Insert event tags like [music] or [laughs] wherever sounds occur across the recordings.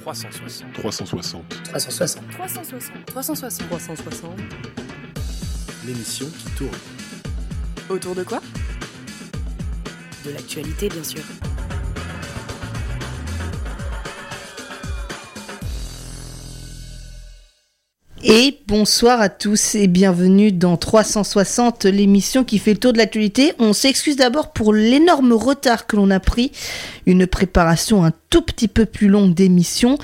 360. 360. 360. 360. 360. 360. L'émission qui tourne. Autour de quoi? De l'actualité, bien sûr. Et bonsoir à tous et bienvenue dans 360, l'émission qui fait le tour de l'actualité. On s'excuse d'abord pour l'énorme retard que l'on a pris, une préparation un tout petit peu plus longue d'émission.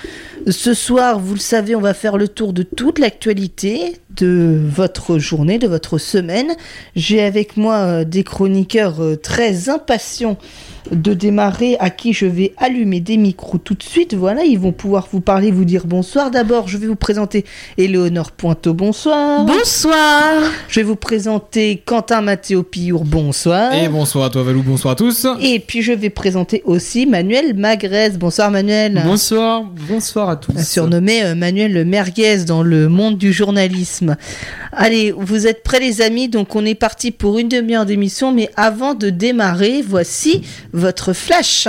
Ce soir, vous le savez, on va faire le tour de toute l'actualité de votre journée, de votre semaine. J'ai avec moi euh, des chroniqueurs euh, très impatients de démarrer, à qui je vais allumer des micros tout de suite. Voilà, ils vont pouvoir vous parler, vous dire bonsoir. D'abord, je vais vous présenter Éléonore Bonsoir. Bonsoir Je vais vous présenter Quentin Mathéo Pillour, bonsoir. Et bonsoir à toi Valou, bonsoir à tous Et puis je vais présenter aussi Manuel Magrez. Bonsoir Manuel. Bonsoir, bonsoir à tous Surnommé euh, Manuel Merguez dans le monde du journalisme. Allez, vous êtes prêts les amis? Donc on est parti pour une demi-heure d'émission. Mais avant de démarrer, voici votre flash.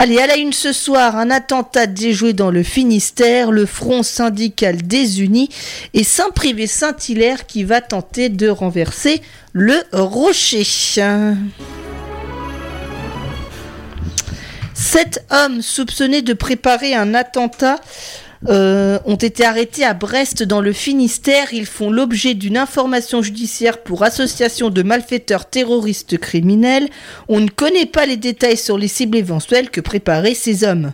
Allez, à la une ce soir, un attentat déjoué dans le Finistère, le Front syndical désunis et Saint-Privé-Saint-Hilaire qui va tenter de renverser le rocher. Sept hommes soupçonnés de préparer un attentat euh, ont été arrêtés à Brest dans le Finistère. Ils font l'objet d'une information judiciaire pour association de malfaiteurs terroristes criminels. On ne connaît pas les détails sur les cibles éventuelles que préparaient ces hommes.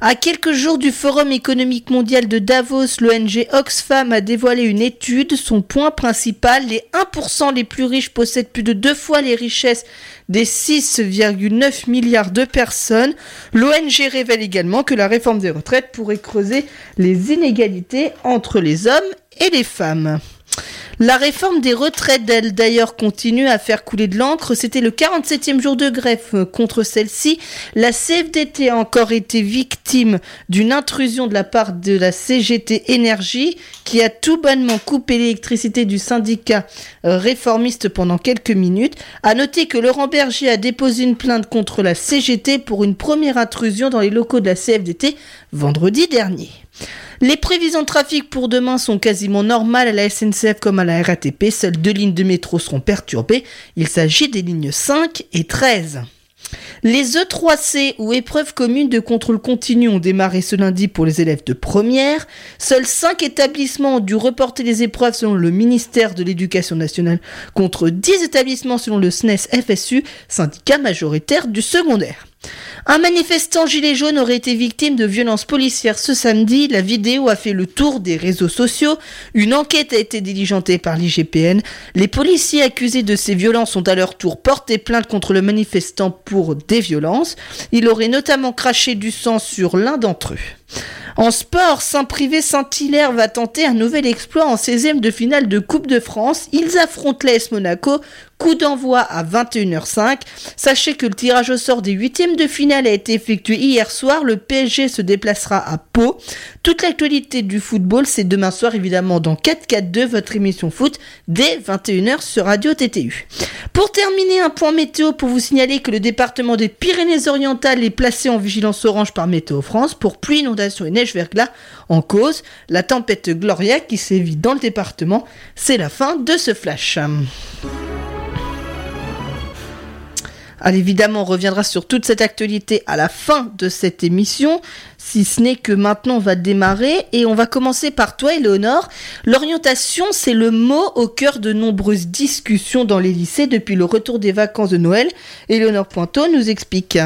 À quelques jours du Forum économique mondial de Davos, l'ONG Oxfam a dévoilé une étude. Son point principal, les 1% les plus riches possèdent plus de deux fois les richesses des 6,9 milliards de personnes. L'ONG révèle également que la réforme des retraites pourrait creuser les inégalités entre les hommes et les femmes. La réforme des retraites, elle d'ailleurs, continue à faire couler de l'encre. C'était le 47e jour de greffe contre celle-ci. La CFDT a encore été victime d'une intrusion de la part de la CGT Énergie, qui a tout bonnement coupé l'électricité du syndicat euh, réformiste pendant quelques minutes. À noter que Laurent Berger a déposé une plainte contre la CGT pour une première intrusion dans les locaux de la CFDT vendredi dernier. Les prévisions de trafic pour demain sont quasiment normales à la SNCF comme à la RATP. Seules deux lignes de métro seront perturbées. Il s'agit des lignes 5 et 13. Les E3C ou épreuves communes de contrôle continu ont démarré ce lundi pour les élèves de première. Seuls 5 établissements ont dû reporter les épreuves selon le ministère de l'Éducation nationale contre 10 établissements selon le SNES FSU, syndicat majoritaire du secondaire. Un manifestant gilet jaune aurait été victime de violences policières ce samedi. La vidéo a fait le tour des réseaux sociaux. Une enquête a été diligentée par l'IGPN. Les policiers accusés de ces violences ont à leur tour porté plainte contre le manifestant pour des violences. Il aurait notamment craché du sang sur l'un d'entre eux. En sport, Saint-Privé Saint-Hilaire va tenter un nouvel exploit en 16e de finale de Coupe de France. Ils affrontent l'AS Monaco. Coup d'envoi à 21h05. Sachez que le tirage au sort des huitièmes de finale a été effectué hier soir. Le PSG se déplacera à Pau. Toute l'actualité du football, c'est demain soir évidemment dans 4-4-2, votre émission foot, dès 21h sur Radio TTU. Pour terminer, un point météo pour vous signaler que le département des Pyrénées-Orientales est placé en vigilance orange par Météo France pour pluie, inondation et neige verglas en cause. La tempête Gloria qui sévit dans le département. C'est la fin de ce flash. Alors évidemment, on reviendra sur toute cette actualité à la fin de cette émission, si ce n'est que maintenant on va démarrer et on va commencer par toi, Éléonore. L'orientation, c'est le mot au cœur de nombreuses discussions dans les lycées depuis le retour des vacances de Noël. Éléonore Pointeau nous explique.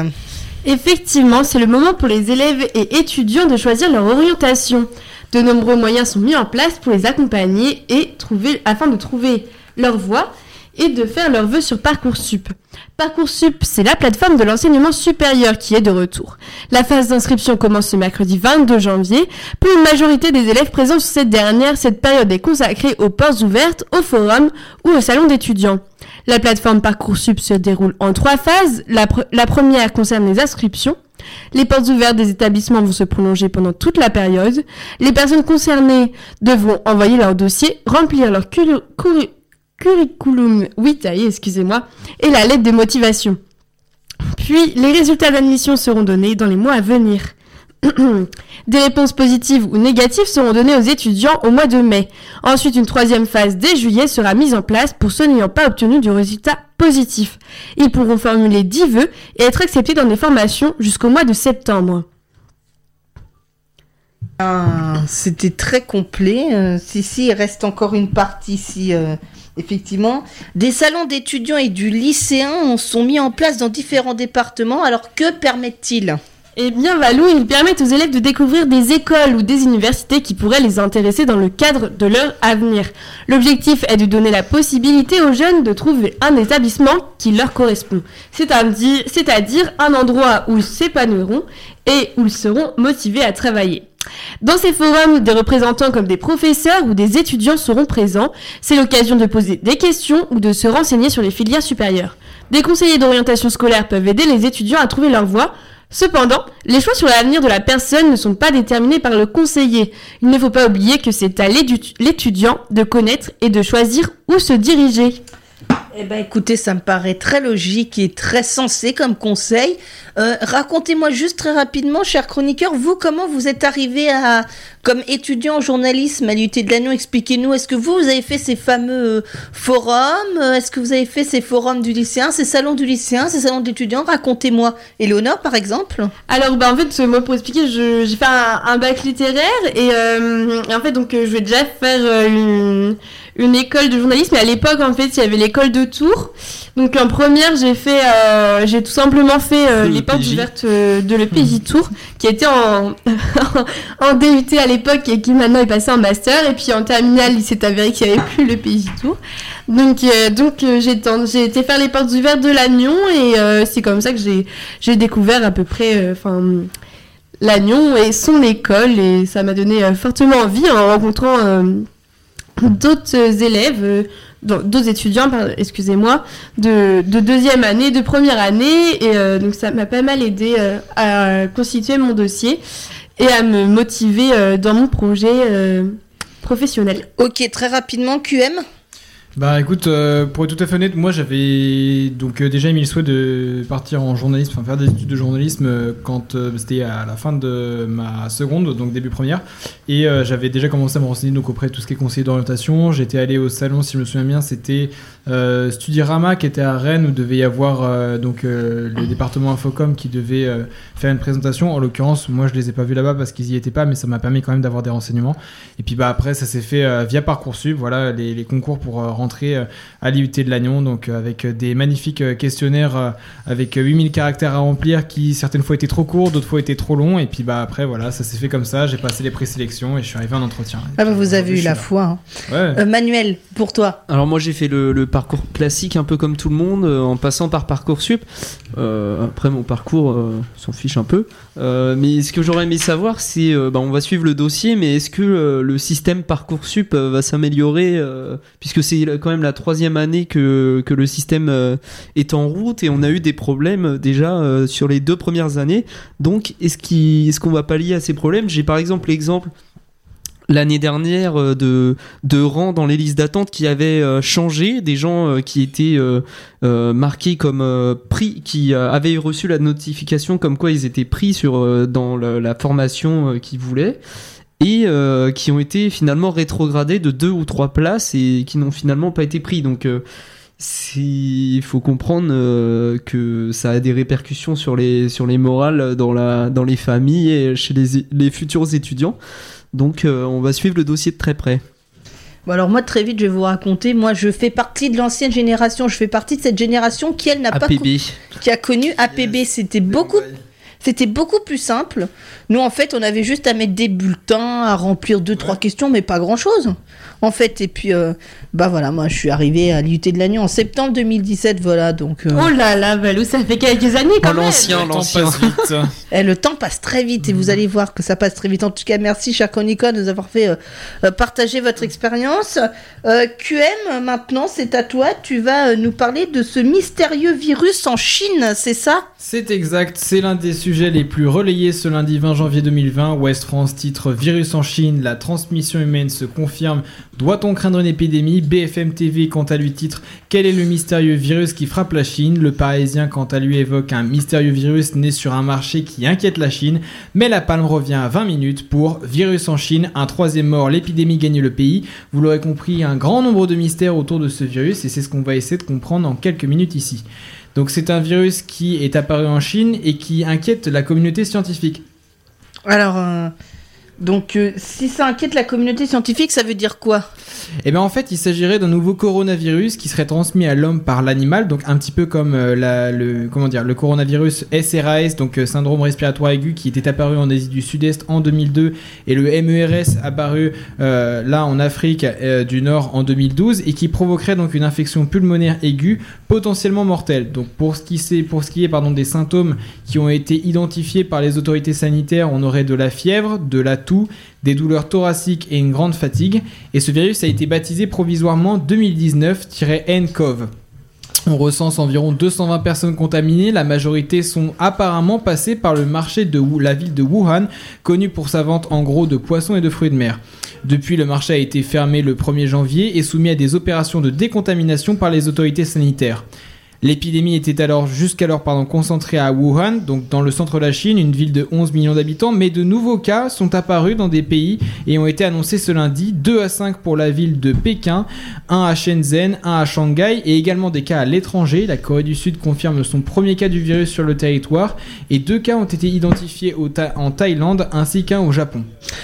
Effectivement, c'est le moment pour les élèves et étudiants de choisir leur orientation. De nombreux moyens sont mis en place pour les accompagner et afin de trouver leur voie et de faire leurs vœux sur Parcoursup. Parcoursup, c'est la plateforme de l'enseignement supérieur qui est de retour. La phase d'inscription commence ce mercredi 22 janvier. Pour une majorité des élèves présents sur cette dernière, cette période est consacrée aux portes ouvertes, au forum ou au salon d'étudiants. La plateforme Parcoursup se déroule en trois phases. La, première concerne les inscriptions. Les portes ouvertes des établissements vont se prolonger pendant toute la période. Les personnes concernées devront envoyer leur dossier, remplir leur vitae, excusez-moi, et la lettre de motivation. Puis les résultats d'admission seront donnés dans les mois à venir. [clears throat] Des réponses positives ou négatives seront données aux étudiants au mois de mai. Ensuite, une troisième phase dès juillet sera mise en place pour ceux n'ayant pas obtenu du résultat positif. Ils pourront formuler 10 vœux et être acceptés dans des formations jusqu'au mois de septembre. Ah, C'était très complet. Euh, si, si, il reste encore une partie ici. euh, effectivement, des salons d'étudiants et du lycéen sont mis en place dans différents départements. Alors que permettent-ils? Eh bien, Valou, ils permettent aux élèves de découvrir des écoles ou des universités qui pourraient les intéresser dans le cadre de leur avenir. L'objectif est de donner la possibilité aux jeunes de trouver un établissement qui leur correspond, c'est-à-dire un endroit où ils s'épanouiront et où ils seront motivés à travailler. Dans ces forums, des représentants comme des professeurs ou des étudiants seront présents. C'est l'occasion de poser des questions ou de se renseigner sur les filières supérieures. Des conseillers d'orientation scolaire peuvent aider les étudiants à trouver leur voie. Cependant, les choix sur l'avenir de la personne ne sont pas déterminés par le conseiller. Il ne faut pas oublier que c'est à l'étudiant de connaître et de choisir où se diriger. Eh ben, écoutez, ça me paraît très logique et très sensé comme conseil. Euh, Racontez-moi juste très rapidement, cher chroniqueur, vous, comment vous êtes arrivé à, comme étudiant en journalisme à l'UT de Lannion Expliquez-nous, est-ce que vous, vous avez fait ces fameux euh, forums Euh, Est-ce que vous avez fait ces forums du lycéen, ces salons du lycéen, ces salons d'étudiants? Racontez-moi. Éléonore, par exemple? Alors, bah, en fait, moi, pour expliquer, j'ai fait un, bac littéraire et, en fait, donc, je vais déjà faire euh, une, école de journalisme. Et à l'époque, en fait, il y avait l'école de Tours. Donc, en première, j'ai fait, euh, j'ai tout simplement fait euh, Le les portes ouvertes euh, de l'EPJ Tours, qui était en, [laughs] en DUT à l'époque et qui maintenant est passé en master. Et puis en terminale, il s'est avéré qu'il n'y avait plus le PJ Tours. Donc, euh, donc j'ai été faire les portes ouvertes de Lannion et c'est comme ça que j'ai découvert à peu près enfin Lannion et son école et ça m'a donné fortement envie en rencontrant d'autres élèves, euh, d'autres étudiants, excusez-moi, de, de deuxième année, de première année et euh, donc ça m'a pas mal aidé euh, à constituer mon dossier et à me motiver euh, dans mon projet euh, professionnel. Ok, très rapidement, QM Bah écoute, euh, pour être tout à fait honnête, moi j'avais donc euh, déjà émis le souhait de partir en journalisme, enfin faire des études de journalisme euh, quand euh, c'était à la fin de ma seconde, donc début première. Et j'avais déjà commencé à me renseigner donc auprès de tout ce qui est conseiller d'orientation. J'étais allé au salon, si je me souviens bien, c'était Studirama qui était à Rennes où devait y avoir donc le département Infocom qui devait faire une présentation. En l'occurrence, moi je les ai pas vus là-bas parce qu'ils y étaient pas, mais ça m'a permis quand même d'avoir des renseignements. Et puis bah après ça s'est fait via parcoursup, voilà les, les concours pour rentrer euh, à l'IUT de Lannion, donc euh, avec euh, des magnifiques questionnaires avec euh, 8000 caractères à remplir qui certaines fois étaient trop courts, d'autres fois étaient trop longs. Et puis bah après voilà ça s'est fait comme ça, j'ai passé les présélections et je suis arrivé en entretien. Et Ah bah vous avez eu la foi. hein. Ouais. Euh, Manuel, pour toi Alors moi j'ai fait le, le parcours classique un peu comme tout le monde en passant par Parcoursup. Euh, après mon parcours euh, s'en fiche un peu. Euh, mais ce que j'aurais aimé savoir c'est, euh, bah, on va suivre le dossier, mais est-ce que euh, le système Parcoursup euh, va s'améliorer euh, puisque c'est quand même la troisième année que, que le système euh, est en route et on a eu des problèmes euh, déjà euh, sur les deux premières années. Donc est-ce qu'il- est-ce qu'on va pallier à ces problèmes? J'ai par exemple l'exemple l'année dernière de, de rangs dans les listes d'attente qui avaient changé, des gens qui étaient marqués comme pris, qui avaient reçu la notification comme quoi ils étaient pris sur, dans la formation qu'ils voulaient et euh, qui ont été finalement rétrogradés de deux ou trois places et qui n'ont finalement pas été pris. Donc euh, il faut comprendre euh, que ça a des répercussions sur les, sur les morales dans, la, dans les familles et chez les, les futurs étudiants. Donc euh, on va suivre le dossier de très près. Bon alors moi très vite je vais vous raconter, moi je fais partie de l'ancienne génération, je fais partie de cette génération qui elle n'a pas qui a connu APB, c'était beaucoup c'était beaucoup plus simple. Nous en fait, on avait juste à mettre des bulletins, à remplir deux trois questions mais pas grand-chose. En fait et puis euh, bah voilà, moi je suis arrivé à l'IUT de Lannion en septembre 2017 voilà donc euh, Oh là là, Valou, ça fait quelques années quand Oh, même. l'ancien, Le temps l'ancien. passe vite. [laughs] Eh, le temps passe très vite et vous allez voir que ça passe très vite. En tout cas, merci, cher Chronica, de nous avoir fait euh, euh, partager votre expérience. Euh, QM, maintenant, c'est à toi. Tu vas euh, nous parler de ce mystérieux virus en Chine, c'est ça? C'est exact, c'est l'un des sujets les plus relayés ce lundi 20 janvier 2020. Ouest France titre Virus en Chine, la transmission humaine se confirme Doit-on craindre une épidémie? BFM TV, quant à lui, titre Quel est le mystérieux virus qui frappe la Chine? Le Parisien, quant à lui, évoque un mystérieux virus né sur un marché qui inquiète la Chine. Mais la palme revient à 20 minutes pour Virus en Chine, un troisième mort, l'épidémie gagne le pays. Vous l'aurez compris, un grand nombre de mystères autour de ce virus et c'est ce qu'on va essayer de comprendre en quelques minutes ici. Donc c'est un virus qui est apparu en Chine et qui inquiète la communauté scientifique. Alors, euh, donc, euh, si ça inquiète la communauté scientifique, ça veut dire quoi? Et bien en fait, il s'agirait d'un nouveau coronavirus qui serait transmis à l'homme par l'animal, donc un petit peu comme euh, le comment dire le coronavirus SRAS, donc euh, syndrome respiratoire aigu, qui était apparu en Asie du Sud-Est en 2002, et le MERS apparu là en Afrique du Nord en 2012 et qui provoquerait donc une infection pulmonaire aiguë potentiellement mortelle. Donc pour ce qui c'est pour ce qui est pardon des symptômes qui ont été identifiés par les autorités sanitaires, on aurait de la fièvre, de la toux, des douleurs thoraciques et une grande fatigue. Et ce virus a été baptisé provisoirement 2019-nCoV. On recense environ 220 personnes contaminées, la majorité sont apparemment passées par le marché de la ville de Wuhan, connu pour sa vente en gros de poissons et de fruits de mer. Depuis, le marché a été fermé le 1er janvier et soumis à des opérations de décontamination par les autorités sanitaires. L'épidémie était alors jusqu'alors pardon, concentrée à Wuhan, donc dans le centre de la Chine, une ville de 11 millions d'habitants, mais de nouveaux cas sont apparus dans des pays et ont été annoncés ce lundi, 2 à 5 pour la ville de Pékin, 1 à Shenzhen, 1 à Shanghai et également des cas à l'étranger. La Corée du Sud confirme son premier cas du virus sur le territoire et deux cas ont été identifiés au Tha- en Thaïlande ainsi qu'un au Japon.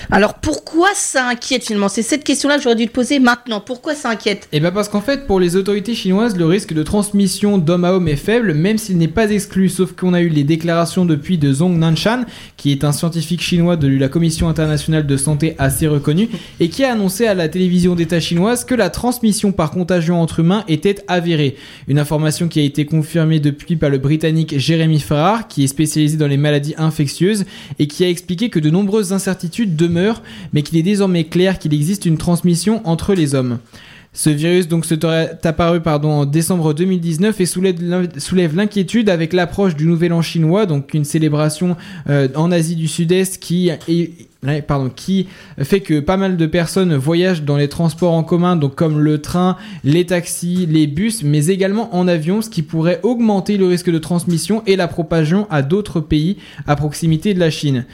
Alors, pourquoi ça inquiète finalement? C'est cette question-là que j'aurais dû te poser maintenant. Pourquoi ça inquiète? Et bien parce qu'en fait, pour les autorités chinoises, le risque de transmission d'homme à homme est faible, même s'il n'est pas exclu, sauf qu'on a eu les déclarations depuis de Zhong Nanshan, qui est un scientifique chinois de la Commission internationale de santé assez reconnu, et qui a annoncé à la télévision d'État chinoise que la transmission par contagion entre humains était avérée. Une information qui a été confirmée depuis par le Britannique Jeremy Farrar, qui est spécialisé dans les maladies infectieuses, et qui a expliqué que de nombreuses incertitudes demeurent, mais qu'il est désormais clair qu'il existe une transmission entre les hommes. Ce virus donc serait apparu pardon, en décembre 2019 et soulève l'in- soulève l'inquiétude avec l'approche du Nouvel An chinois, donc une célébration euh, en Asie du Sud-Est qui pardon, qui fait que pas mal de personnes voyagent dans les transports en commun, donc comme le train, les taxis, les bus, mais également en avion, ce qui pourrait augmenter le risque de transmission et la propagation à d'autres pays à proximité de la Chine.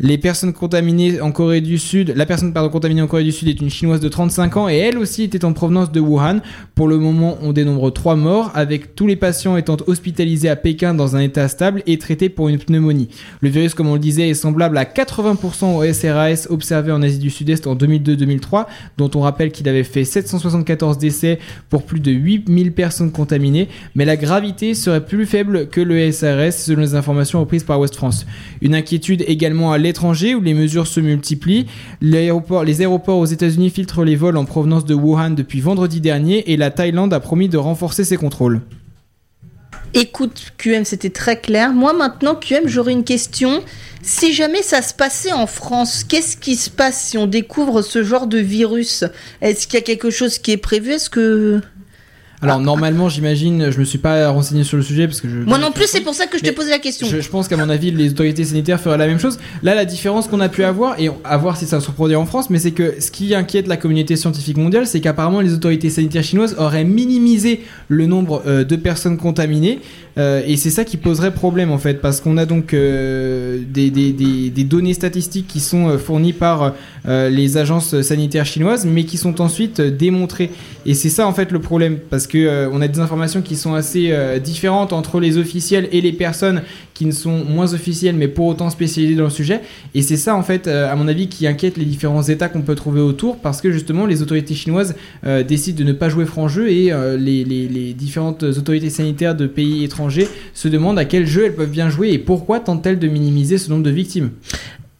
Les personnes contaminées en Corée du Sud, la personne pardon, contaminée en Corée du Sud est une chinoise de 35 ans et elle aussi était en provenance de Wuhan. Pour le moment, on dénombre 3 morts, avec tous les patients étant hospitalisés à Pékin dans un état stable et traités pour une pneumonie. Le virus, comme on le disait, est semblable à 80% au SRAS observé en Asie du Sud-Est en 2002-2003, dont on rappelle qu'il avait fait 774 décès pour plus de 8000 personnes contaminées, mais la gravité serait plus faible que le SRS selon les informations reprises par West France. Une inquiétude également à l'étranger où les mesures se multiplient. Les aéroports aux États-Unis filtrent les vols en provenance de Wuhan depuis vendredi dernier et la Thaïlande a promis de renforcer ses contrôles. Écoute, QM, c'était très clair. Moi, maintenant, QM, j'aurais une question. Si jamais ça se passait en France, qu'est-ce qui se passe si on découvre ce genre de virus? Est-ce qu'il y a quelque chose qui est prévu? Est-ce que... Alors normalement, j'imagine, je me suis pas renseigné sur le sujet parce que je Moi non plus, c'est pour ça que je te posais la question. Je, je pense qu'à mon avis, les autorités sanitaires feraient la même chose. Là, la différence qu'on a pu avoir, et à voir si ça se reproduit en France, mais c'est que ce qui inquiète la communauté scientifique mondiale, c'est qu'apparemment les autorités sanitaires chinoises auraient minimisé le nombre euh, de personnes contaminées. Euh, et c'est ça qui poserait problème en fait, parce qu'on a donc euh, des, données statistiques qui sont euh, fournies par les agences sanitaires chinoises, mais qui sont ensuite démontrées. Et c'est ça en fait le problème, parce que euh, on a des informations qui sont assez différentes entre les officiels et les personnes qui ne sont moins officielles, mais pour autant spécialisées dans le sujet. Et c'est ça en fait, à mon avis, qui inquiète les différents États qu'on peut trouver autour, parce que justement les autorités chinoises décident de ne pas jouer franc jeu et les différentes autorités sanitaires de pays étrangers se demandent à quel jeu elles peuvent bien jouer et pourquoi tentent-elles de minimiser ce nombre de victimes.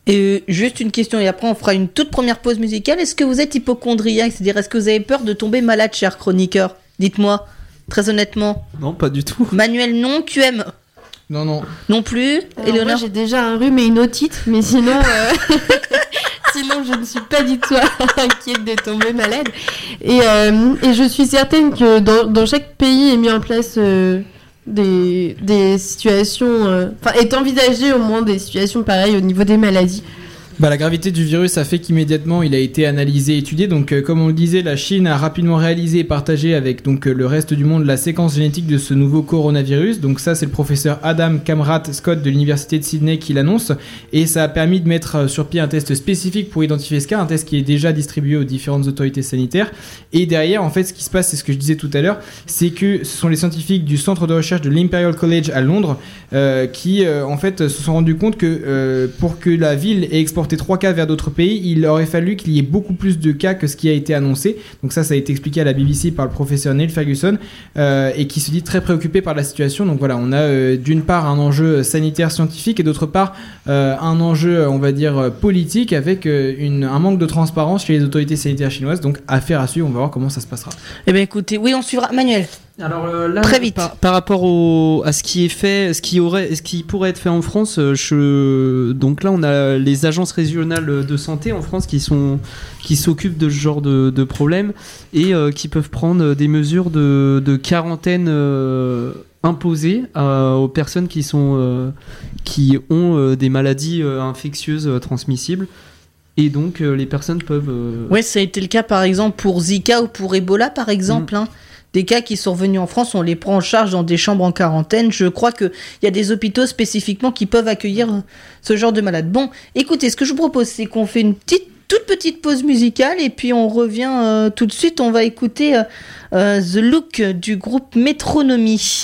Et euh, juste une question, et après on fera une toute première pause musicale. Est-ce que vous êtes hypochondriaque? C'est-à-dire, est-ce que vous avez peur de tomber malade, cher chroniqueur? Dites-moi, très honnêtement. Non, pas du tout. Manuel, non. QM, Non, non. non plus. Alors, moi, Éléonore j'ai déjà un rhume et une otite, mais sinon, euh, [laughs] sinon je ne suis pas du tout [laughs] inquiète de tomber malade. Et, euh, et je suis certaine que dans, dans chaque pays est mis en place euh, des, des situations, euh, enfin est envisagé au moins des situations pareilles au niveau des maladies. Bah, la gravité du virus a fait qu'immédiatement il a été analysé étudié. Donc, euh, comme on le disait, la Chine a rapidement réalisé et partagé avec donc euh, le reste du monde la séquence génétique de ce nouveau coronavirus. Donc, ça, c'est le professeur Adam Kamrat Scott de l'université de Sydney qui l'annonce. Et ça a permis de mettre euh, sur pied un test spécifique pour identifier ce cas, un test qui est déjà distribué aux différentes autorités sanitaires. Et derrière, en fait, ce qui se passe, c'est ce que je disais tout à l'heure, c'est que ce sont les scientifiques du centre de recherche de l'Imperial College à Londres euh, qui, en fait, se sont rendus compte que pour que la ville ait exporté trois cas vers d'autres pays, il aurait fallu qu'il y ait beaucoup plus de cas que ce qui a été annoncé. Donc ça, ça a été expliqué à la BBC par le professeur Neil Ferguson euh, et qui se dit très préoccupé par la situation. Donc voilà, on a euh, d'une part un enjeu sanitaire scientifique et d'autre part euh, un enjeu, on va dire, politique avec un manque de transparence chez les autorités sanitaires chinoises. Donc affaire à suivre, on va voir comment ça se passera. Eh bien écoutez, oui, on suivra. Manuel. Alors euh, là, Très vite. Par, par rapport au, à ce qui est fait, ce qui aurait, ce qui pourrait être fait en France, euh, je, donc là on a les agences régionales de santé en France qui sont, qui s'occupent de ce genre de, de problèmes et euh, qui peuvent prendre des mesures de, de quarantaine euh, imposées à- aux personnes qui sont, euh, qui ont des maladies infectieuses transmissibles. Et donc les personnes peuvent. Ouais, ça a été le cas par exemple pour Zika ou pour Ebola par exemple. hein. Des cas qui sont revenus en France, on les prend en charge dans des chambres en quarantaine. Je crois qu'il y a des hôpitaux spécifiquement qui peuvent accueillir ce genre de malades. Bon, écoutez, ce que je vous propose, c'est qu'on fait une petite, toute petite pause musicale et puis on revient euh, tout de suite. On va écouter euh, euh, The Look du groupe Métronomie.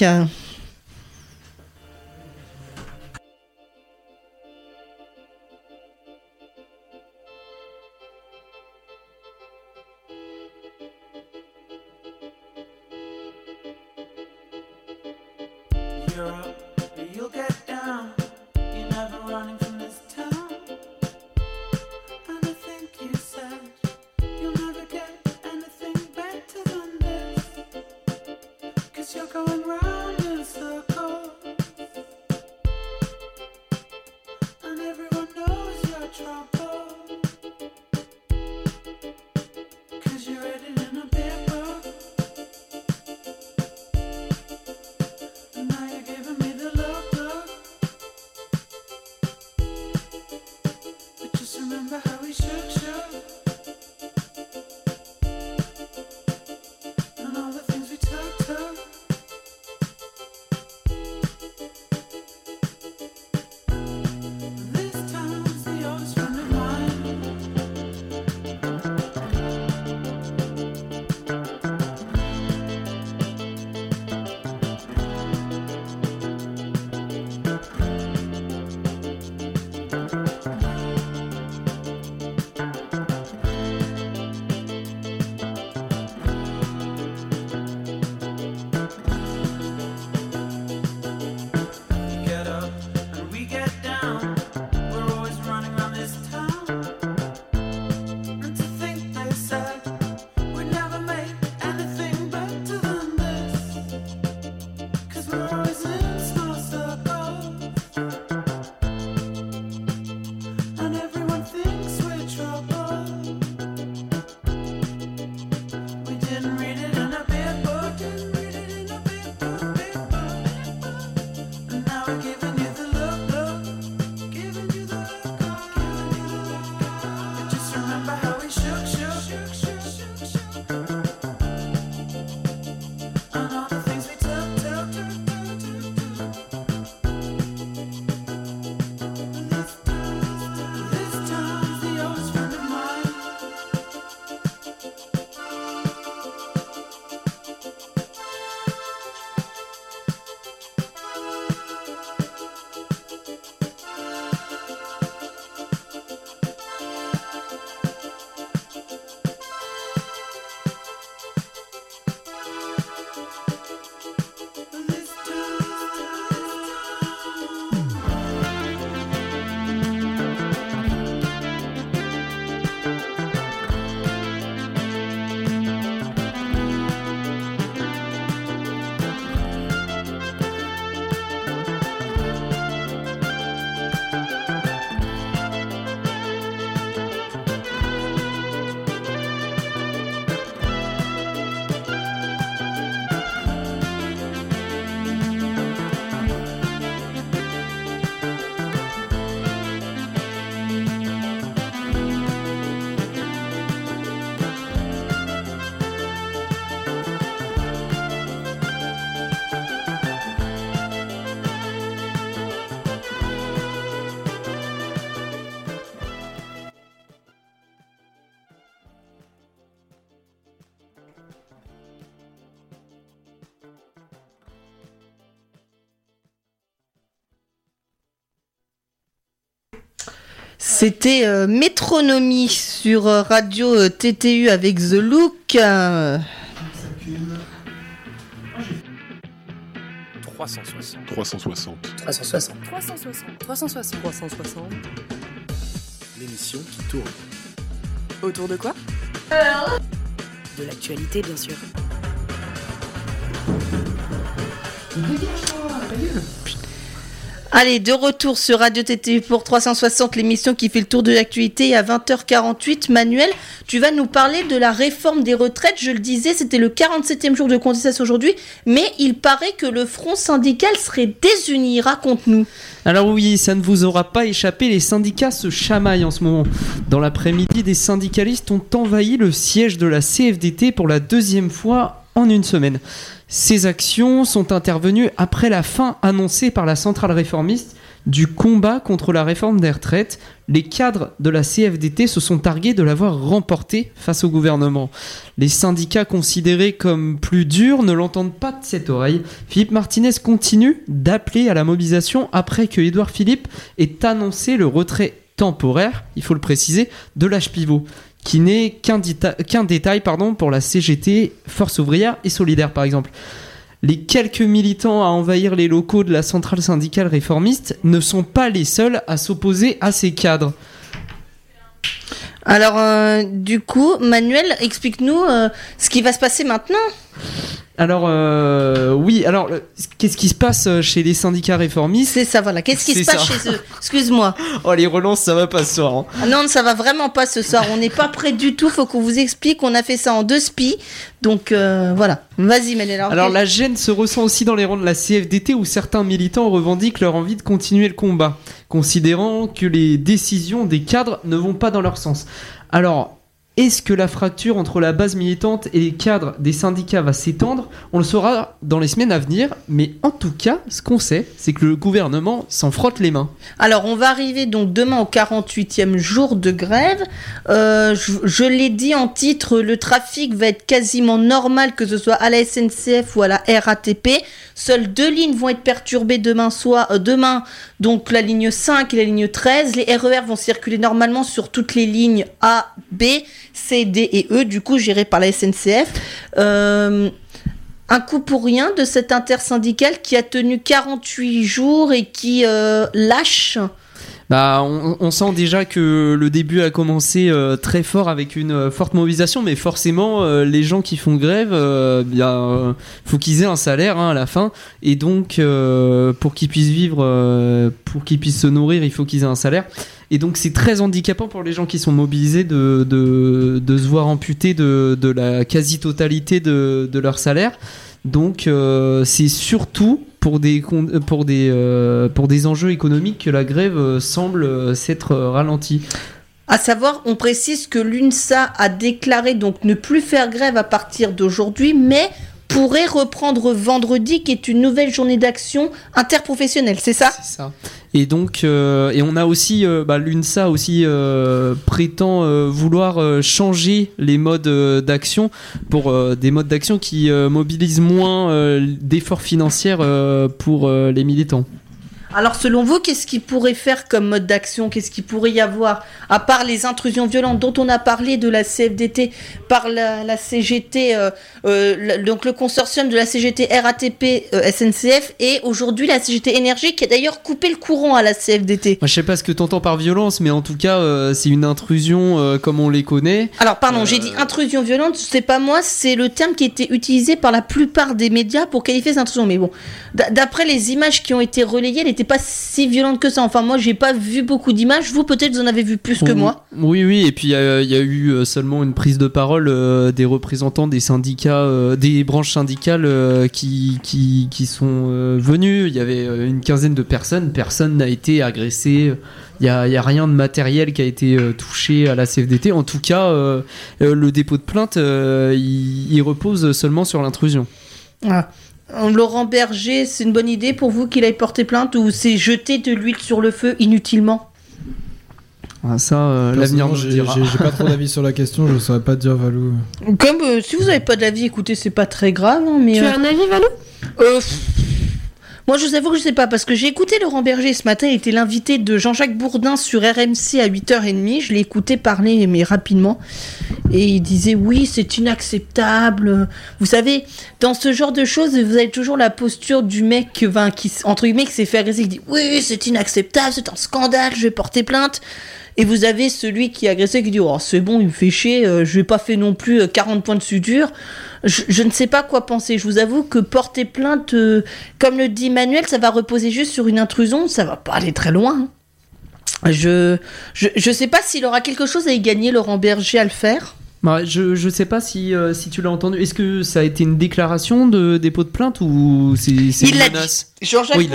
C'était euh, Métronomie sur euh, radio euh, TTU avec The Look. euh, 360. 360. 360. 360. 360. 360. L'émission qui tourne. Autour de quoi? De l'actualité, bien sûr. Allez, de retour sur Radio TTU pour 360, l'émission qui fait le tour de l'actualité à 20h48. Manuel, tu vas nous parler de la réforme des retraites. Je le disais, c'était le 47e jour de contestation aujourd'hui, mais il paraît que le front syndical serait désuni. Raconte-nous. Alors oui, ça ne vous aura pas échappé, les syndicats se chamaillent en ce moment. Dans l'après-midi, des syndicalistes ont envahi le siège de la CFDT pour la deuxième fois en une semaine. Ces actions sont intervenues après la fin annoncée par la centrale réformiste du combat contre la réforme des retraites. Les cadres de la CFDT se sont targués de l'avoir remportée face au gouvernement. Les syndicats considérés comme plus durs ne l'entendent pas de cette oreille. Philippe Martinez continue d'appeler à la mobilisation après que Édouard Philippe ait annoncé le retrait temporaire, il faut le préciser, de l'âge pivot qui n'est qu'un détail pour la CGT, Force ouvrière et solidaire par exemple. Les quelques militants à envahir les locaux de la centrale syndicale réformiste ne sont pas les seuls à s'opposer à ces cadres. Alors, euh, du coup, Manuel, explique-nous euh, ce qui va se passer maintenant. Alors, euh, oui, alors, le- qu'est-ce qui se passe euh, chez les syndicats réformistes C'est ça, voilà. Qu'est-ce qui se passe chez eux Excuse-moi. [laughs] Oh, les relances, ça va pas ce soir. hein. Ah non, ça va vraiment pas ce soir. On n'est pas prêt du tout. Faut qu'on vous explique. On a fait ça en deux spies. Donc euh, voilà. Vas-y, Manuel. Alors, la gêne se ressent aussi dans les rangs de la CFDT où certains militants revendiquent leur envie de continuer le combat, considérant que les décisions des cadres ne vont pas dans leur sens. Alors, est-ce que la fracture entre la base militante et les cadres des syndicats va s'étendre? On le saura dans les semaines à venir, mais en tout cas, ce qu'on sait, c'est que le gouvernement s'en frotte les mains. Alors, on va arriver donc demain au 48e jour de grève. Euh, je je l'ai dit en titre, le trafic va être quasiment normal, que ce soit à la SNCF ou à la RATP. Seules deux lignes vont être perturbées demain soir, euh, demain, donc la ligne 5 et la ligne 13. Les RER vont circuler normalement sur toutes les lignes A, B, C, D et E, du coup gérées par la SNCF. Euh, un coup pour rien de cette intersyndicale qui a tenu 48 jours et qui euh, lâche. Bah, on, sent déjà que le début a commencé euh, très fort avec une euh, forte mobilisation, mais forcément, euh, les gens qui font grève, euh, bien, faut qu'ils aient un salaire hein, à la fin, et donc pour qu'ils puissent vivre, pour qu'ils puissent se nourrir, il faut qu'ils aient un salaire. Et donc c'est très handicapant pour les gens qui sont mobilisés de, de, de se voir amputer de, de la quasi-totalité de, de leur salaire. Donc euh, c'est surtout pour des, euh, euh, pour des enjeux économiques que la grève semble s'être ralentie. À savoir, on précise que l'UNSA a déclaré donc ne plus faire grève à partir d'aujourd'hui, mais pourrait reprendre vendredi, qui est une nouvelle journée d'action interprofessionnelle, c'est ça? C'est ça. Et donc, euh, et on a aussi, euh, bah, l'UNSA aussi euh, prétend vouloir changer les modes d'action pour des modes d'action qui mobilisent moins d'efforts financiers pour les militants. Alors selon vous, qu'est-ce qui pourrait faire comme mode d'action? Qu'est-ce qui pourrait y avoir? À part les intrusions violentes dont on a parlé de la CFDT par la, la CGT, euh, euh, donc le consortium de la CGT RATP euh, SNCF et aujourd'hui la CGT Énergie qui a d'ailleurs coupé le courant à la CFDT. Moi, je sais pas ce que t'entends par violence, mais en tout cas, c'est une intrusion comme on les connaît. Alors pardon, j'ai dit intrusion violente, c'est pas moi, c'est le terme qui a été utilisé par la plupart des médias pour qualifier ces intrusions. Mais bon, d'après les images qui ont été relayées, elle n'était pas si violente que ça. Enfin moi, j'ai pas vu beaucoup d'images. Vous peut-être vous en avez vu plus que Oui, moi. Oui, oui, et puis il y, a- il y a eu euh, seulement une prise de parole euh, des représentants des syndicats, euh, des branches syndicales euh, qui, qui, qui sont euh, venus. Il y avait euh, une quinzaine de personnes, personne n'a été agressé. Il n'y a, a rien de matériel qui a été euh, touché à la CFDT. En tout cas, euh, euh, le dépôt de plainte, euh, il, il repose seulement sur l'intrusion. Ah. Euh, Laurent Berger, c'est une bonne idée pour vous qu'il aille porter plainte ou c'est jeter de l'huile sur le feu inutilement? Ah, ça, euh, l'avenir nous j'ai- pas trop d'avis sur la question, je saurais pas dire Valou. Comme euh, si vous n'avez pas d'avis, écoutez, c'est pas très grave. hein, mais Tu euh, as un avis, Valou? euh, Moi, je vous avoue que je sais pas, parce que j'ai écouté Laurent Berger ce matin, il était l'invité de Jean-Jacques Bourdin sur RMC à 8h30. Je l'ai écouté parler, mais rapidement. Et il disait, oui, c'est inacceptable. Vous savez, dans ce genre de choses, vous avez toujours la posture du mec, entre guillemets, qui s'est fait agresser, qui dit, oui, c'est inacceptable, c'est un scandale, je vais porter plainte. Et vous avez celui qui est agressé qui dit, oh, c'est bon, il me fait chier, euh, je vais pas fait non plus euh, 40 points de suture. Je, je ne sais pas quoi penser. Je vous avoue que porter plainte, euh, comme le dit Manuel, ça va reposer juste sur une intrusion, ça va pas aller très loin. Je, je, je sais pas s'il aura quelque chose à y gagner, Laurent Berger, à le faire. Bah, je, je sais pas si, euh, si tu l'as entendu. Est-ce que ça a été une déclaration de dépôt de plainte ou c'est une menace? Jean-Jacques Oui,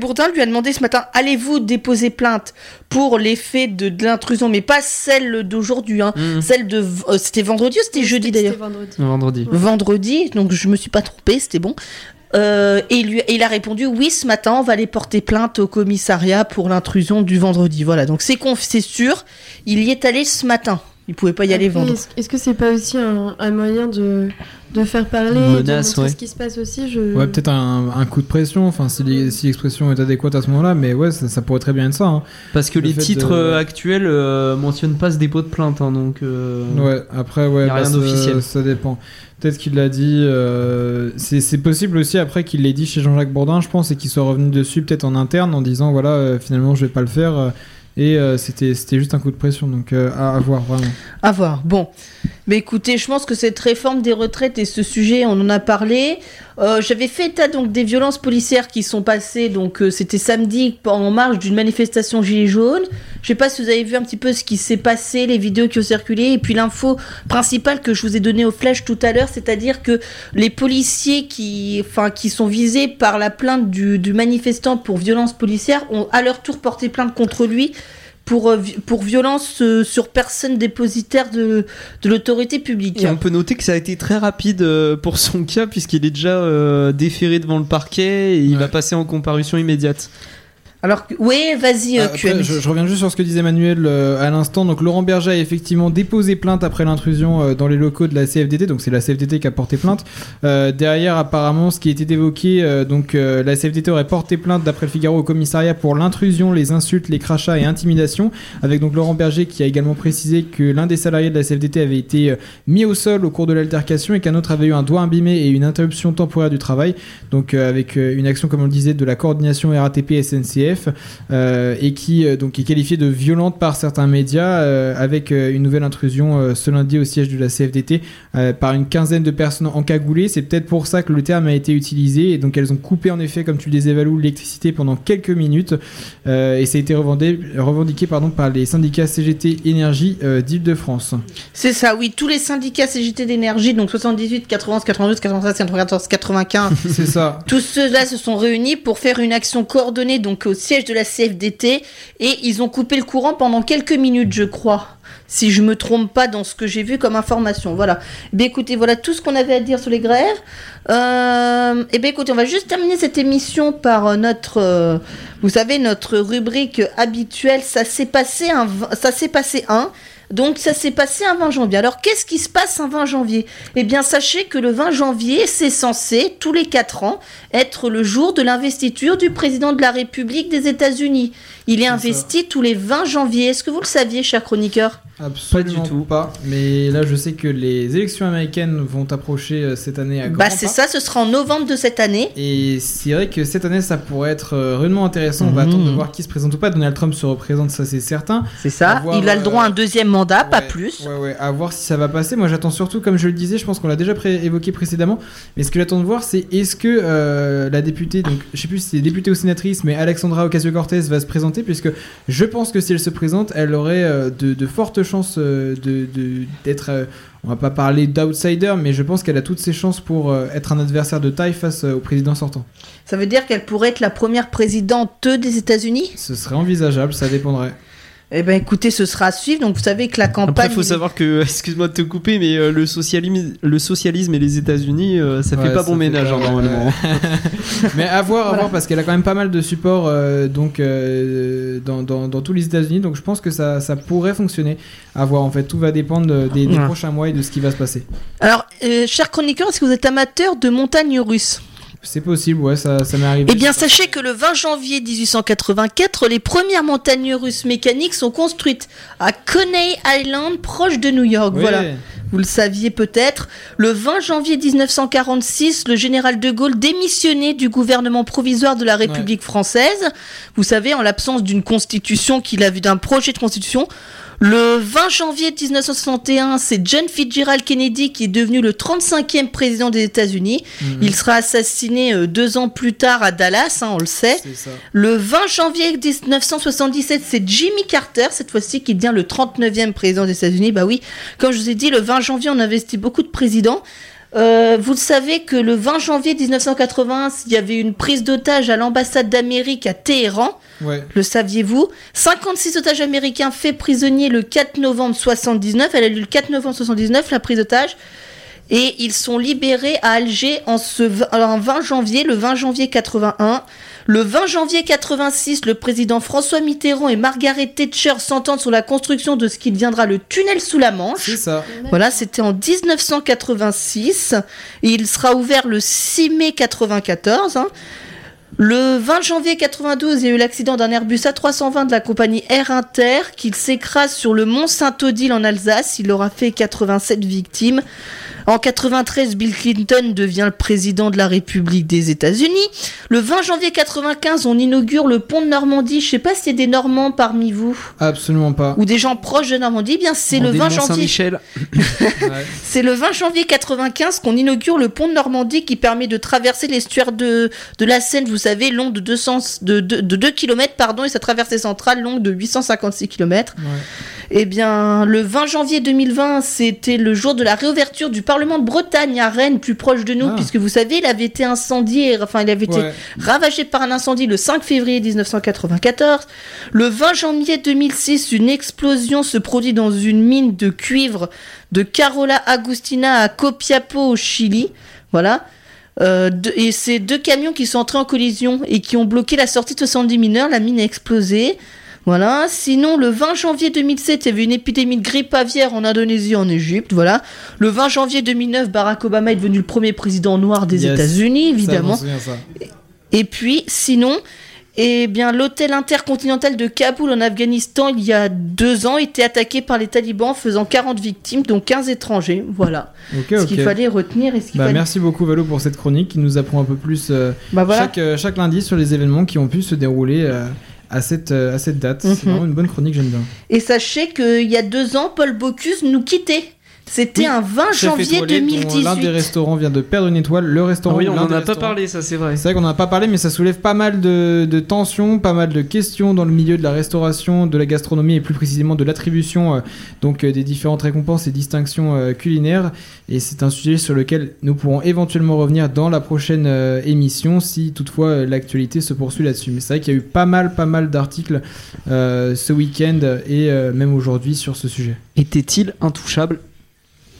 Bourdin, lui a demandé ce matin allez-vous déposer plainte pour l'effet de, de l'intrusion, mais pas celle d'aujourd'hui, hein. Mhm. celle de. euh, c'était vendredi ou c'était jeudi d'ailleurs? C'était vendredi. Vendredi. vendredi, donc je me suis pas trompée, c'était bon. Euh, et, il lui, et il a répondu oui, ce matin, on va aller porter plainte au commissariat pour l'intrusion du vendredi. Voilà, donc c'est conf- c'est sûr, il y est allé ce matin. Il pouvait pas y aller Après, vendredi. Est-ce est-ce que c'est pas aussi un, un moyen de, de faire parler, de ouais. ce qui se passe aussi je... Ouais, peut-être un, un coup de pression, enfin, si l'expression est adéquate à ce moment-là, mais ouais, ça, ça pourrait très bien être ça. hein. Parce que Le les titres de- euh, actuels euh, mentionnent pas ce dépôt de plainte, hein, donc. euh, Ouais, après, ouais, a rien ça- d'officiel. Ça, dépend. Peut-être qu'il l'a dit. euh, c'est c'est possible aussi après qu'il l'ait dit chez Jean-Jacques Bourdin, je pense, et qu'il soit revenu dessus peut-être en interne en disant voilà, euh, finalement, je vais pas le faire. Et euh, c'était c'était juste un coup de pression, donc euh, à, à voir vraiment. À voir. Bon. Mais écoutez, je pense que cette réforme des retraites et ce sujet, on en a parlé. Euh, J'avais fait état donc des violences policières qui sont passées. Donc euh, c'était samedi en marge d'une manifestation gilet jaune. Je sais pas si vous avez vu un petit peu ce qui s'est passé, les vidéos qui ont circulé, et puis l'info principale que je vous ai donnée au flash tout à l'heure, c'est-à-dire que les policiers qui, enfin, qui sont visés par la plainte du, du manifestant pour violence policière ont à leur tour porté plainte contre lui pour, euh, pour violence euh, sur personne dépositaire de, de l'autorité publique. Et on peut noter que ça a été très rapide euh, pour son cas, puisqu'il est déjà déféré devant le parquet et il Ouais. va passer en comparution immédiate. Alors, oui, vas-y, euh, Après, QM. je, je reviens juste sur ce que disait Manuel euh, à l'instant. Donc Laurent Berger a effectivement déposé plainte après l'intrusion euh, dans les locaux de la CFDT. Donc c'est la CFDT qui a porté plainte. Euh, derrière, apparemment, ce qui était évoqué, euh, donc euh, la CFDT aurait porté plainte d'après le Figaro au commissariat pour l'intrusion, les insultes, les crachats et intimidations. Avec donc Laurent Berger qui a également précisé que l'un des salariés de la CFDT avait été euh, mis au sol au cours de l'altercation et qu'un autre avait eu un doigt abîmé et une interruption temporaire du travail. Donc euh, avec euh, une action, comme on le disait, de la coordination RATP Euh, et qui euh, donc est qualifiée de violente par certains médias euh, avec une nouvelle intrusion ce lundi au siège de la CFDT par une quinzaine de personnes encagoulées. C'est peut-être pour ça que le terme a été utilisé et donc elles ont coupé en effet, comme tu le disais Valou, l'électricité pendant quelques minutes et ça a été revendiqué pardon, par les syndicats CGT Énergie d'Île-de-France. C'est ça, oui. Tous les syndicats CGT d'énergie, donc 78, 91, 92, 93, 94, 95, C'est ça. tous ceux-là se sont réunis pour faire une action coordonnée donc au siège de la CFDT et ils ont coupé le courant pendant quelques minutes, je crois. Si je me trompe pas dans ce que j'ai vu comme information. Voilà. Eh bien, écoutez, voilà tout ce qu'on avait à dire sur les grèves. Euh, eh écoutez, on va juste terminer cette émission par euh, notre, euh, vous savez, notre rubrique habituelle. Ça s'est passé un, ça s'est passé un. Donc ça s'est passé un 20 janvier. Alors qu'est-ce qui se passe un 20 janvier? Eh bien sachez que le 20 janvier, c'est censé, tous les 4 ans, être le jour de l'investiture du président de la République des États-Unis. Il est, investi tous les 20 janvier. Est-ce que vous le saviez, cher chroniqueur? Absolument Pas du tout. pas. Mais là, je sais que les élections américaines vont approcher euh, cette année à Bah c'est ça, ce sera en novembre de cette année. Et c'est vrai que cette année, ça pourrait être euh, rudement intéressant. On va Mhm. attendre de voir qui se présente ou pas. Donald Trump se représente, ça c'est certain. C'est ça. Il a le droit à un euh, deuxième mandat, pas Ouais, plus. Ouais, ouais, à voir si ça va passer. Moi, j'attends surtout, comme je le disais, je pense qu'on l'a déjà pré- évoqué précédemment. Mais ce que j'attends de voir, c'est est-ce que euh, la députée, donc je sais plus si c'est députée ou sénatrice, mais Alexandra Ocasio-Cortez va se présenter, puisque je pense que si elle se présente, elle aurait euh, de, de fortes chances euh, de de- d'être. on va pas parler d'outsider, mais je pense qu'elle a toutes ses chances pour être un adversaire de taille face au président sortant. Ça veut dire qu'elle pourrait être la première présidente des États-Unis? Ce serait envisageable, ça dépendrait. Eh ben écoutez, ce sera à suivre. Donc vous savez que la campagne. Après, il faut savoir que, [laughs] excuse-moi de te couper, mais euh, le, socialisme, le socialisme et les États-Unis, euh, ça Ouais, fait pas ça bon fait ménage hein, normalement. [laughs] Mais à voir, à Voilà. voir, parce qu'elle a quand même pas mal de support euh, donc, euh, dans, dans, dans tous les États-Unis, donc je pense que ça, ça pourrait fonctionner. À voir, en fait, tout va dépendre de- des, des Ouais. prochains mois et de ce qui va se passer. Alors, euh, cher chroniqueur, est-ce que vous êtes amateur de montagnes russes? C'est possible, ouais, ça, ça m'est arrivé. Eh bien, sachez que le 20 janvier 1884, les premières montagnes russes mécaniques sont construites à Coney Island, proche de New York. Oui. Voilà. Vous le saviez peut-être. Le 20 janvier 1946, le général de Gaulle démissionnait du gouvernement provisoire de la République française. Vous savez, en l'absence d'une constitution qu'il a vu d'un projet de constitution. Le 20 janvier 1961, c'est John Fitzgerald Kennedy qui est devenu le 35e président des États-Unis. Mhm. Il sera assassiné euh, deux ans plus tard à Dallas, hein, on le sait. Le 20 janvier 1977, c'est Jimmy Carter, cette fois-ci, qui devient le 39e président des États-Unis. Bah oui, comme je vous ai dit, le 20 janvier, on investit beaucoup de présidents. Euh, vous le savez que le 20 janvier 1980, il y avait une prise d'otage à l'ambassade d'Amérique à Téhéran. Ouais. Le saviez-vous? 56 otages américains faits prisonniers le 4 novembre 79. Elle a eu le 4 novembre 79, la prise d'otage. Et ils sont libérés à Alger en, ce, en 20 janvier, le 20 janvier 81. Le 20 janvier 86, le président François Mitterrand et Margaret Thatcher s'entendent sur la construction de ce qui deviendra le tunnel sous la Manche. C'est ça. Voilà, c'était en 1986. Et il sera ouvert le 6 mai 94. hein. Le 20 janvier 92, il y a eu l'accident d'un Airbus A320 de la compagnie Air Inter qui s'écrase sur le mont Saint-Odile en Alsace. Il aura fait 87 victimes. En 93, Bill Clinton devient le président de la République des États-Unis. Le 20 janvier 95, on inaugure le pont de Normandie. Je sais pas s'il y a des Normands parmi vous Absolument pas. ou des gens proches de Normandie. Eh bien, c'est le dit 20 Mont janvier. [laughs] Ouais. C'est le 20 janvier 95 qu'on inaugure le pont de Normandie qui permet de traverser l'estuaire de, de la Seine, vous savez, long de 200, de, de, de 2 km, pardon, et sa traversée centrale longue de 856 km. Ouais. Eh bien, le 20 janvier 2020, c'était le jour de la réouverture du Parlement de Bretagne à Rennes, plus proche de nous, Ah. puisque vous savez, il avait été incendié, enfin, il avait été ravagé par un incendie le 5 février 1994. Le 20 janvier 2006, une explosion se produit dans une mine de cuivre de Carola Agustina à Copiapo au Chili. Voilà. Euh, et c'est deux camions qui sont entrés en collision et qui ont bloqué la sortie de 70 mineurs. La mine a explosé. Voilà. Sinon, le 20 janvier 2007, il y avait une épidémie de grippe aviaire en Indonésie et en Égypte. Voilà. Le 20 janvier 2009, Barack Obama est devenu le premier président noir des Yes. États-Unis, Ça, évidemment. souviens, ça. Et puis, sinon, eh bien, l'hôtel intercontinental de Kaboul en Afghanistan, il y a deux ans, était attaqué par les talibans, faisant 40 victimes, dont 15 étrangers. Voilà. Ok, Ce qu'il fallait retenir et ce qu'il Bah, fallait. merci beaucoup Valo pour cette chronique qui nous apprend un peu plus euh, Bah voilà. chaque, euh, chaque lundi sur les événements qui ont pu se dérouler euh, à, cette, euh, à cette date. C'est Mhm. vraiment une bonne chronique, j'aime bien. Et sachez qu'il y a deux ans, Paul Bocuse nous quittait. C'était Oui, un 20 Chef janvier étoilé, dont L'un des 2018. restaurants vient de perdre une étoile. Le Ah restaurant. oui, on l'un en des a pas parlé, ça c'est vrai. C'est vrai qu'on n'en a pas parlé, mais ça soulève pas mal de, de tensions, pas mal de questions dans le milieu de la restauration, de la gastronomie et plus précisément de l'attribution euh, donc euh, des différentes récompenses et distinctions euh, culinaires. Et c'est un sujet sur lequel nous pourrons éventuellement revenir dans la prochaine euh, émission si toutefois euh, l'actualité se poursuit là-dessus. Mais c'est vrai qu'il y a eu pas mal, pas mal d'articles euh, ce week-end et euh, même aujourd'hui sur ce sujet. Était-il intouchable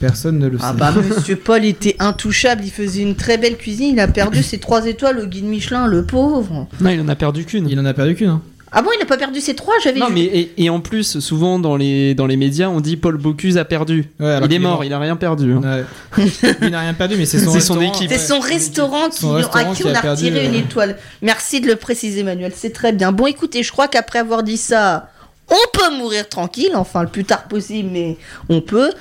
Personne ne le Ah sait. bah [laughs] Monsieur Paul était intouchable, il faisait une très belle cuisine, il a perdu ses trois étoiles au guide Michelin, le pauvre. Non, il en a perdu qu'une. Il en a perdu qu'une. hein. Ah bon, il n'a pas perdu ses trois, j'avais Non, vu. mais et, et en plus, souvent dans les, dans les médias, on dit Paul Bocuse a perdu. Ouais, alors il est qu'il est mort, mort. il a rien perdu. hein. Ouais. [laughs] il n'a rien perdu, mais c'est son, C'est son restaurant, équipe. C'est ouais. son restaurant, qui, Son restaurant à qui qui on a a perdu, retiré euh, une étoile. Merci de le préciser, Manuel. C'est très bien. Bon, écoutez, je crois qu'après avoir dit ça, on peut mourir tranquille. Enfin, le plus tard possible, mais on peut.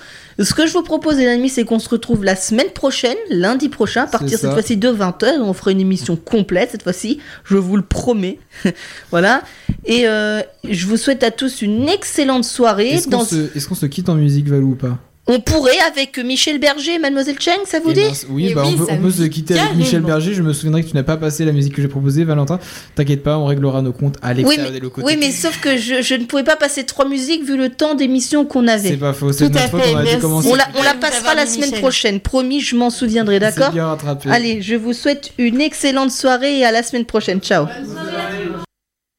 Ce que je vous propose, les amis, c'est qu'on se retrouve la semaine prochaine, lundi prochain, à partir cette fois-ci de 20h. On fera une émission complète cette fois-ci. Je vous le promets. [laughs] voilà. Et euh, je vous souhaite à tous une excellente soirée. Est-ce qu'on se, est-ce qu'on se quitte en musique, Valou, ou pas? On pourrait avec Michel Berger et Mademoiselle Cheng, ça vous Eh dit ben, Oui, Eh bah, oui, on peut, on se quitter avec. Michel Berger. Je me souviendrai que tu n'as pas passé la musique que j'ai proposée, Valentin. T'inquiète pas, on réglera nos comptes à Oui l'extérieur mais, des locaux. oui, mais sauf que je, je ne pouvais pas passer trois musiques vu le temps d'émission qu'on C'est avait. pas faux, c'est Tout de à notre faute, fait, on a dû merci. commencer. On la, on la Nous passera la semaine Michel. prochaine. Promis, je m'en souviendrai, C'est d'accord bien rattrapé. Allez, je vous souhaite une excellente soirée et à la semaine prochaine. Ciao.